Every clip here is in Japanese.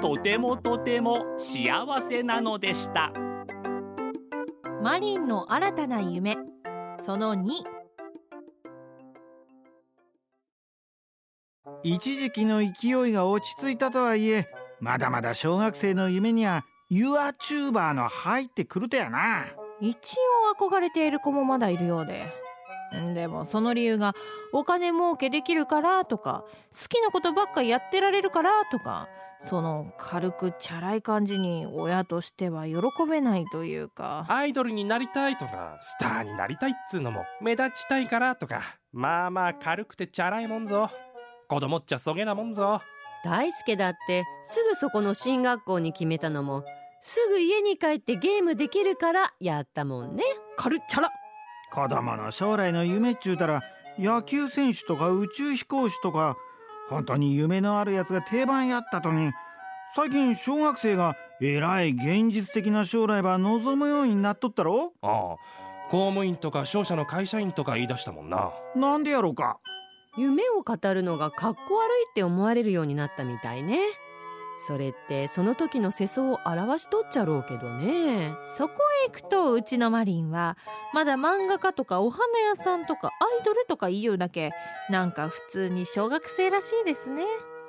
とてもとても幸せなのでした。マリンの新たな夢。その2一時期の勢いが落ち着いたとはいえまだまだ小学生の夢にはユアチューバーの入ってくるとやな。一応憧れている子もまだいるようででもその理由がお金儲けできるからとか好きなことばっかやってられるからとかその軽くチャラい感じに親としては喜べないというか。アイドルになりたいとかスターになりたいっつうのも目立ちたいからとかまあまあ軽くてチャラいもんぞ。子供っちゃそげなもんぞ。大輔だってすぐそこの進学校に決めたのもすぐ家に帰ってゲームできるからやったもんね。カルチャラ子供の将来の夢っちゅうたら野球選手とか宇宙飛行士とか本当に夢のあるやつが定番やったとに最近小学生がえらい現実的な将来ば望むようになっとったろ？ああ公務員とか商社の会社員とか言い出したもんな。なんでやろうか？夢を語るのがかっこ悪いって思われるようになったみたいねそれってその時の世相を表しとっちゃろうけどね。そこへ行くとうちのマリンはまだ漫画家とかお花屋さんとかアイドルとか言うだけなんか普通に小学生らしいですね。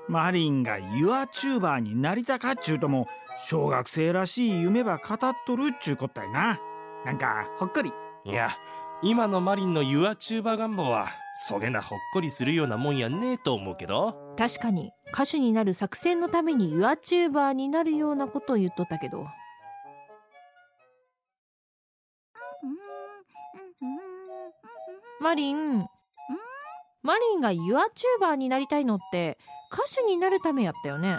マリンがユアチューバーになりたかっちゅうとも小学生らしい夢ば語っとるっちゅうこったいな。なんかほっこり。いや今のマリンのユアチューバー願望はそげなほっこりするようなもんやねえと思うけど確かに歌手になる作戦のためにユアチューバーになるようなことを言っとったけど。マリンマリンがユアチューバーになりたいのって歌手になるためやったよね。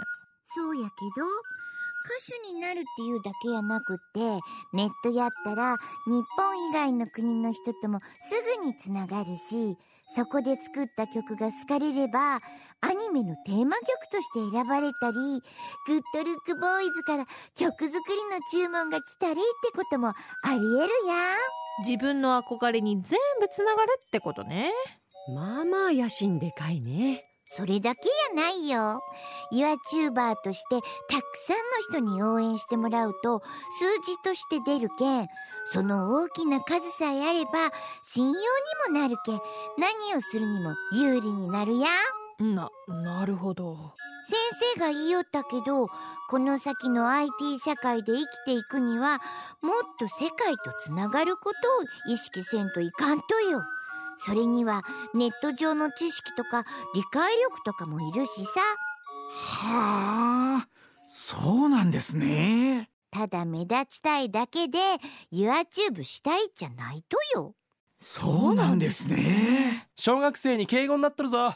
そうやけど歌手になるっていうだけやなくってネットやったら日本以外の国の人ともすぐにつながるしそこで作った曲が好かれればアニメのテーマ曲として選ばれたりグッドルックボーイズから曲作りの注文が来たりってこともありえるやん。自分の憧れに全部つながるってことね。まあまあ野心でかいねそれだけやないよ。ユアチューバーとしてたくさんの人に応援してもらうと数字として出るけん、その大きな数さえあれば信用にもなるけん、何をするにも有利になるやん。な、なるほど。先生が言いよったけど、この先の IT 社会で生きていくには、もっと世界とつながることを意識せんといかんとよ。それにはネット上の知識とか理解力とかもいるしさ。はあそうなんですねただ目立ちたいだけで YouTube したいじゃないとよ。そうなんですね小学生に敬語になっとるぞ